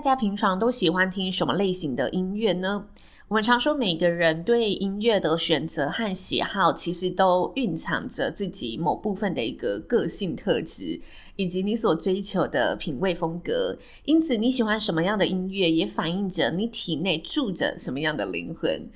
大家平常都喜欢听什么类型的音乐呢？我们常说，每个人对音乐的选择和喜好，其实都蕴藏着自己某部分的一个个性特质，以及你所追求的品味风格。因此，你喜欢什么样的音乐，也反映着你体内住着什么样的灵魂。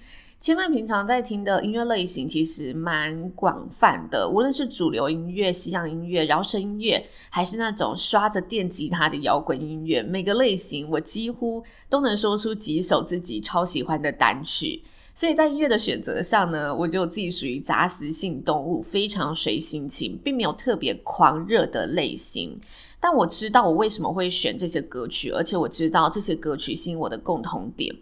千万平常在听的音乐类型其实蛮广泛的，无论是主流音乐、西洋音乐、饶舌音乐，还是那种刷着电吉他的摇滚音乐，每个类型我几乎都能说出几首自己超喜欢的单曲。所以在音乐的选择上呢，我觉得我自己属于杂食性动物，非常随心情，并没有特别狂热的类型。但我知道我为什么会选这些歌曲，而且我知道这些歌曲吸引我的共同点。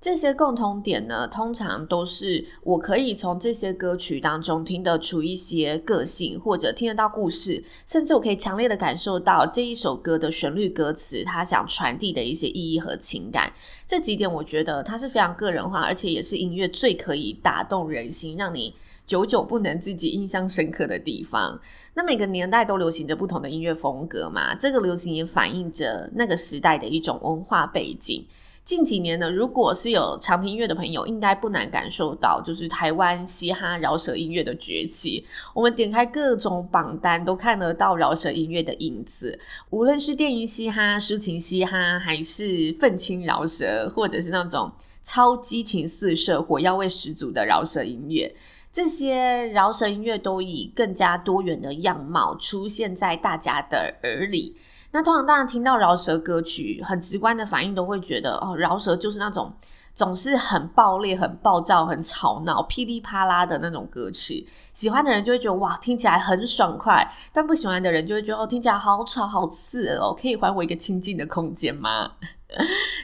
这些共同点呢，通常都是我可以从这些歌曲当中听得出一些个性，或者听得到故事，甚至我可以强烈的感受到这一首歌的旋律、歌词，它想传递的一些意义和情感。这几点我觉得它是非常个人化，而且也是音乐最可以打动人心，让你久久不能自己印象深刻的地方。那每个年代都流行着不同的音乐风格嘛，这个流行也反映着那个时代的一种文化背景。近几年呢，如果是有常听音乐的朋友，应该不难感受到，就是台湾嘻哈饶舌音乐的崛起。我们点开各种榜单，都看得到饶舌音乐的影子。无论是电音嘻哈、抒情嘻哈，还是愤青饶舌，或者是那种超激情四射、火药味十足的饶舌音乐，这些饶舌音乐都以更加多元的样貌出现在大家的耳里。那通常大家听到饶舌歌曲，很直观的反应都会觉得，哦，饶舌就是那种总是很暴烈、很暴躁、很吵闹、噼里啪啦的那种歌曲。喜欢的人就会觉得哇，听起来很爽快；但不喜欢的人就会觉得哦，听起来好吵、好刺耳哦，可以还我一个清静的空间吗？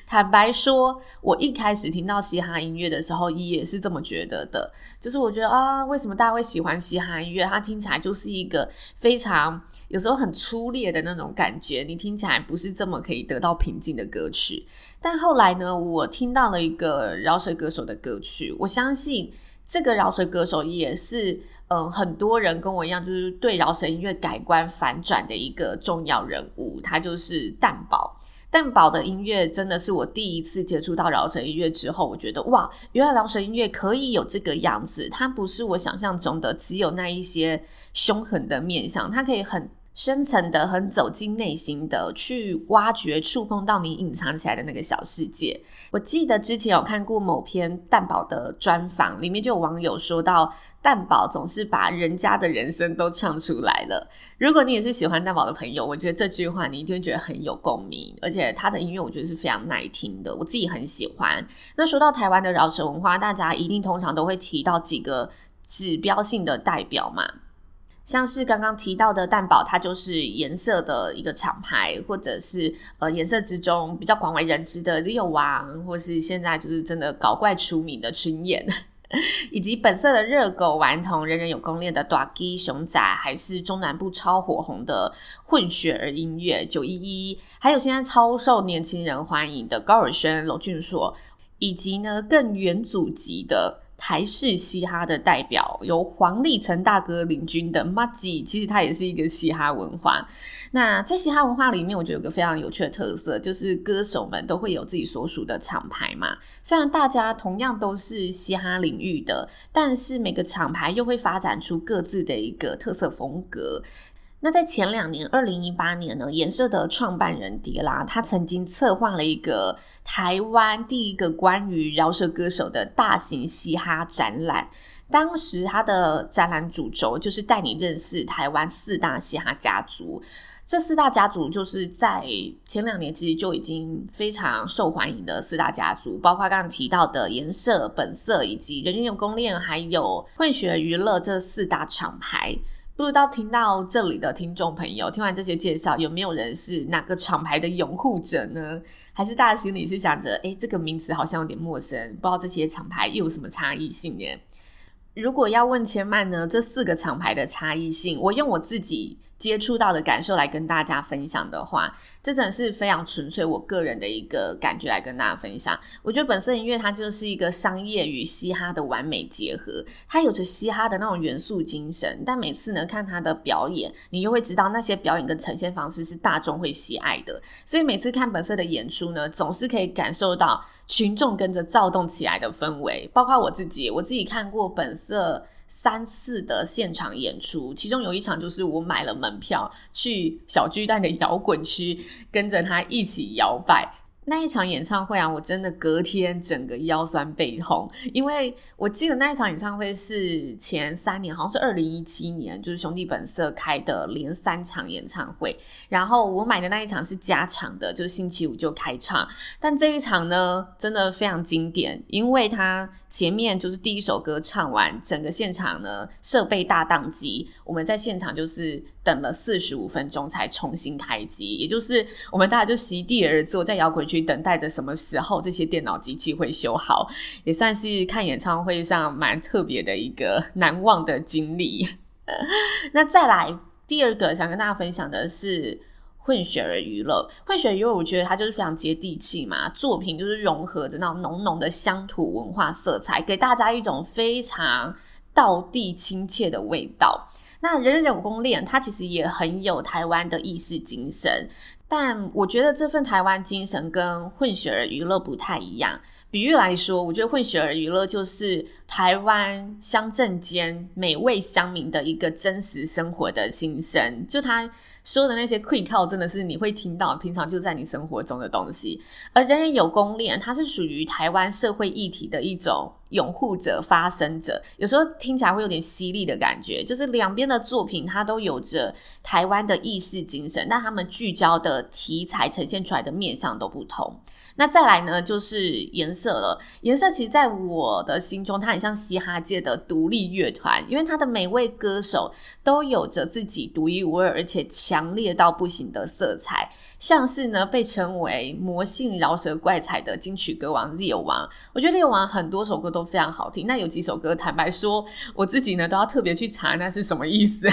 坦白说，我一开始听到嘻哈音乐的时候，也是这么觉得的。就是我觉得啊，为什么大家会喜欢嘻哈音乐？它听起来就是一个非常有时候很粗劣的那种感觉，你听起来不是这么可以得到平静的歌曲。但后来呢，我听到了一个饶舌歌手的歌曲，我相信这个饶舌歌手也是嗯，很多人跟我一样，就是对饶舌音乐改观反转的一个重要人物，他就是蛋宝。蛋堡的音乐真的是我第一次接触到饶舌音乐之后，我觉得哇，原来饶舌音乐可以有这个样子，它不是我想象中的只有那一些凶狠的面相，它可以很深层的、很走进内心的去挖掘、触碰到你隐藏起来的那个小世界。我记得之前有看过某篇蛋堡的专访，里面就有网友说到，蛋堡总是把人家的人生都唱出来了。如果你也是喜欢蛋堡的朋友，我觉得这句话你一定会觉得很有共鸣，而且他的音乐我觉得是非常耐听的，我自己很喜欢。那说到台湾的饶舌文化，大家一定通常都会提到几个指标性的代表嘛。像是刚刚提到的蛋堡，它就是颜色的一个厂牌，或者是呃颜色之中比较广为人知的六王，或是现在就是真的搞怪出名的群演，以及本色的热狗顽童，人人有功练的大支熊仔，还是中南部超火红的混血儿音乐九一一，还有现在超受年轻人欢迎的高尔宣、娄俊硕，以及呢更元祖级的。台式嘻哈的代表由黄立成大哥领军的麻吉，其实它也是一个嘻哈文化。那在嘻哈文化里面，我觉得有个非常有趣的特色，就是歌手们都会有自己所属的厂牌嘛。虽然大家同样都是嘻哈领域的，但是每个厂牌又会发展出各自的一个特色风格。那在前两年，二零一八年呢，颜社的创办人迪拉，他曾经策划了一个台湾第一个关于饶舌歌手的大型嘻哈展览。当时他的展览主轴就是带你认识台湾四大嘻哈家族。这四大家族就是在前两年其实就已经非常受欢迎的四大家族，包括刚刚提到的颜社、本色以及人人有公链，还有混血娱乐这四大厂牌。不知道听到这里的听众朋友，听完这些介绍，有没有人是哪个厂牌的拥护者呢？还是大家心里是想着，哎，这个名词好像有点陌生，不知道这些厂牌又有什么差异性呢？如果要问千曼呢，这四个厂牌的差异性，我用我自己。接触到的感受来跟大家分享的话，这真的是非常纯粹我个人的一个感觉来跟大家分享。我觉得本色音乐它就是一个商业与嘻哈的完美结合，它有着嘻哈的那种元素精神，但每次呢看它的表演，你又会知道那些表演跟呈现方式是大众会喜爱的。所以每次看本色的演出呢，总是可以感受到群众跟着躁动起来的氛围。包括我自己，我自己看过本色。三次的现场演出，其中有一场就是我买了门票去小巨蛋的摇滚区，跟着他一起摇摆。那一场演唱会啊，我真的隔天整个腰酸背痛，因为我记得那一场演唱会是前三年，好像是二零一七年，就是兄弟本色开的连三场演唱会。然后我买的那一场是加场的，就是星期五就开唱。但这一场呢，真的非常经典，因为它前面就是第一首歌唱完，整个现场呢设备大宕机，我们在现场就是。等了四十五分钟才重新开机，也就是我们大家就席地而坐在摇滚区等待着什么时候这些电脑机器会修好，也算是看演唱会上蛮特别的一个难忘的经历。那再来第二个想跟大家分享的是混血儿娱乐，混血儿娱乐我觉得它就是非常接地气嘛，作品就是融合着那种浓浓的乡土文化色彩，给大家一种非常道地亲切的味道。那人人有功链，它其实也很有台湾的意识精神，但我觉得这份台湾精神跟混血儿娱乐不太一样。比喻来说，我觉得混血儿娱乐就是台湾乡镇间每位乡民的一个真实生活的心声，就他。说的那些气口真的是你会听到，平常就在你生活中的东西。而人人有功链，它是属于台湾社会议题的一种拥护者、发声者。有时候听起来会有点犀利的感觉，就是两边的作品它都有着台湾的意识精神，但他们聚焦的题材呈现出来的面向都不同。那再来呢，就是颜色了。颜色其实在我的心中，它很像嘻哈界的独立乐团，因为它的每位歌手都有着自己独一无二而且强烈到不行的色彩。像是呢，被称为魔性饶舌怪才的金曲歌王 Z 王，我觉得 Leo 王很多首歌都非常好听。那有几首歌，坦白说，我自己呢都要特别去查那是什么意思。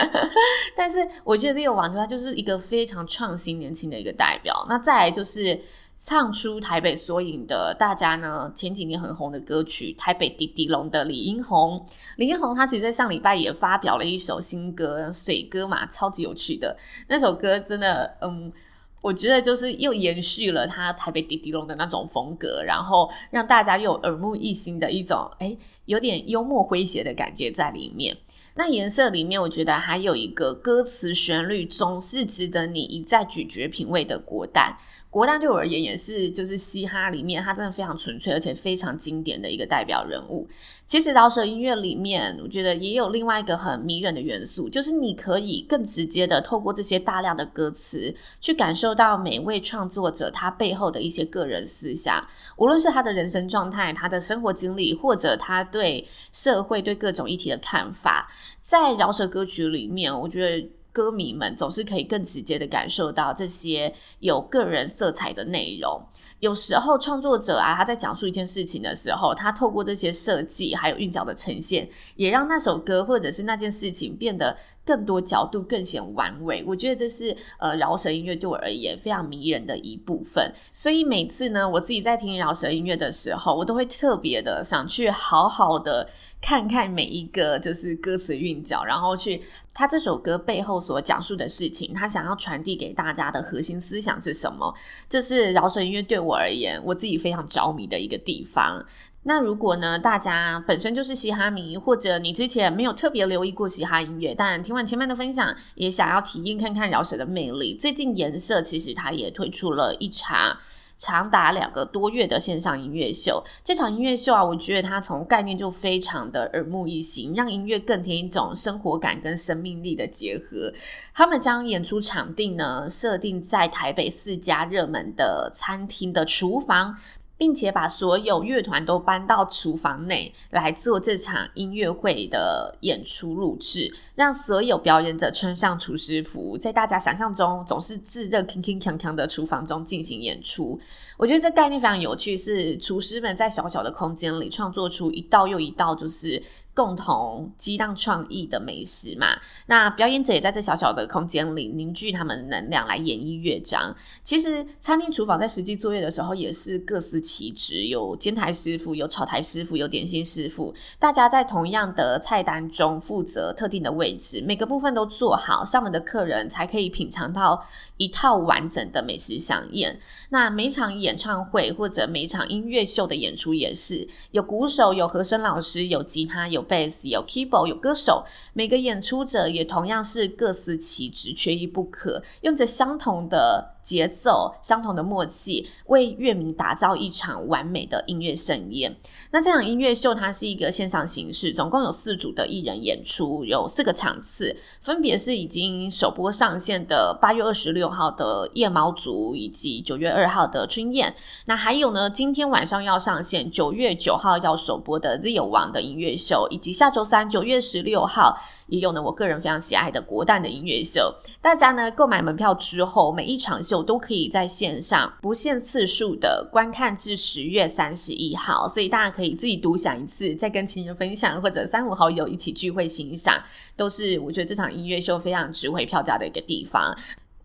但是我觉得 Leo 王他就是一个非常创新、年轻的一个代表。那再来就是。唱出台北缩影的大家呢，前几年很红的歌曲《台北滴滴龙》的李英宏，李英宏他其实在上礼拜也发表了一首新歌，水歌嘛，超级有趣的那首歌，真的，嗯，我觉得就是又延续了他台北迪迪龙的那种风格，然后让大家又耳目一新的一种，哎，有点幽默诙谐的感觉在里面。那颜色里面，我觉得还有一个歌词旋律总是值得你一再咀嚼品味的国蛋。国蛋对我而言也是，就是嘻哈里面，它真的非常纯粹而且非常经典的一个代表人物。其实饶舌音乐里面，我觉得也有另外一个很迷人的元素，就是你可以更直接的透过这些大量的歌词，去感受到每位创作者他背后的一些个人思想，无论是他的人生状态、他的生活经历，或者他对社会对各种议题的看法，在饶舌歌曲里面，我觉得。歌迷们总是可以更直接的感受到这些有个人色彩的内容。有时候创作者啊，他在讲述一件事情的时候，他透过这些设计还有韵脚的呈现，也让那首歌或者是那件事情变得更多角度更显完美。我觉得这是呃饶舌音乐对我而言非常迷人的一部分。所以每次呢，我自己在听饶舌音乐的时候，我都会特别的想去好好的。看看每一个就是歌词韵脚，然后去他这首歌背后所讲述的事情，他想要传递给大家的核心思想是什么？这是饶舌音乐对我而言，我自己非常着迷的一个地方。那如果呢，大家本身就是嘻哈迷，或者你之前没有特别留意过嘻哈音乐，但听完前面的分享，也想要体验看看饶舌的魅力，最近颜色其实他也推出了一场。长达两个多月的线上音乐秀。这场音乐秀啊，我觉得它从概念就非常的耳目一新，让音乐更添一种生活感跟生命力的结合。他们将演出场地呢设定在台北四家热门的餐厅的厨房。并且把所有乐团都搬到厨房内来做这场音乐会的演出录制，让所有表演者穿上厨师服，在大家想象中总是炙热、铿铿锵锵的厨房中进行演出。我觉得这概念非常有趣，是厨师们在小小的空间里创作出一道又一道，就是。共同激荡创意的美食嘛，那表演者也在这小小的空间里凝聚他们的能量来演绎乐章。其实餐厅厨房在实际作业的时候也是各司其职，有煎台师傅，有炒台师傅，有点心师傅，大家在同样的菜单中负责特定的位置，每个部分都做好，上门的客人才可以品尝到一套完整的美食饗宴。那每场演唱会或者每场音乐秀的演出也是有鼓手、有和声老师、有吉他、有贝斯、有 keyboard、有歌手，每个演出者也同样是各司其职，缺一不可，用着相同的节奏、相同的默契，为乐迷打造一场完美的音乐盛宴。那这场音乐秀它是一个线上形式，总共有四组的艺人演出，有四个场次，分别是已经首播上线的八月二十六号的夜猫族，以及九月二号的春燕。那还有呢，今天晚上要上线九月九号要首播的 ZIO 王的音乐秀，以及下周三九月十六号。也有呢，我个人非常喜爱的国诞的音乐秀。大家呢购买门票之后，每一场秀都可以在线上不限次数的观看至十月三十一号，所以大家可以自己独享一次，再跟亲人分享，或者三五好友一起聚会欣赏，都是我觉得这场音乐秀非常值回票价的一个地方。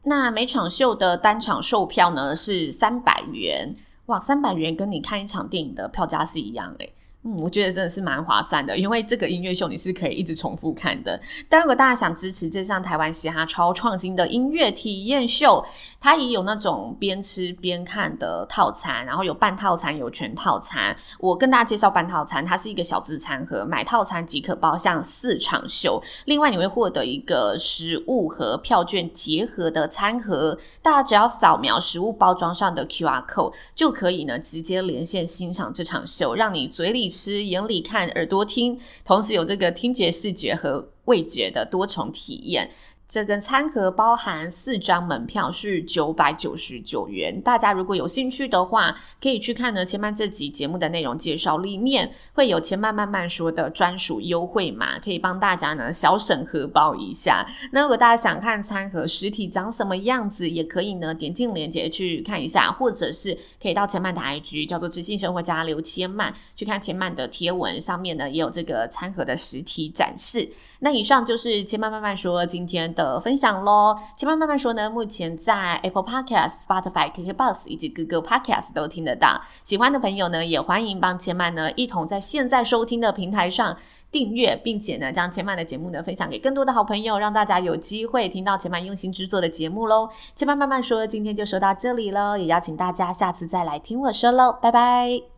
那每场秀的单场售票呢是三百元，哇，三百元跟你看一场电影的票价是一样诶。嗯，我觉得真的是蛮划算的，因为这个音乐秀你是可以一直重复看的。但如果大家想支持这项台湾嘻哈超创新的音乐体验秀，它也有那种边吃边看的套餐，然后有半套餐，有全套餐。我跟大家介绍半套餐，它是一个小资餐盒，买套餐即可包项四场秀。另外你会获得一个食物和票券结合的餐盒，大家只要扫描食物包装上的 QR code，就可以呢直接连线欣赏这场秀，让你嘴里是，眼里看，耳朵听，同时有这个听觉、视觉和味觉的多重体验。这个餐盒包含四张门票，是九百九十九元。大家如果有兴趣的话，可以去看呢。千曼这集节目的内容介绍里面会有千曼慢慢说的专属优惠码，可以帮大家呢小省荷包一下。那如果大家想看餐盒实体长什么样子，也可以呢点进链接去看一下，或者是可以到千曼的 IG 叫做知性生活家刘千曼去看千曼的贴文，上面呢也有这个餐盒的实体展示。那以上就是千曼慢慢说今天的分享喽。千曼慢慢说呢，目前在 Apple Podcast、Spotify、KKBox 以及 Google Podcast 都听得到。喜欢的朋友呢，也欢迎帮千曼呢一同在现在收听的平台上订阅，并且呢将千曼的节目呢分享给更多的好朋友，让大家有机会听到千曼用心制作的节目喽。千曼慢慢说，今天就说到这里喽，也邀请大家下次再来听我说喽，拜拜。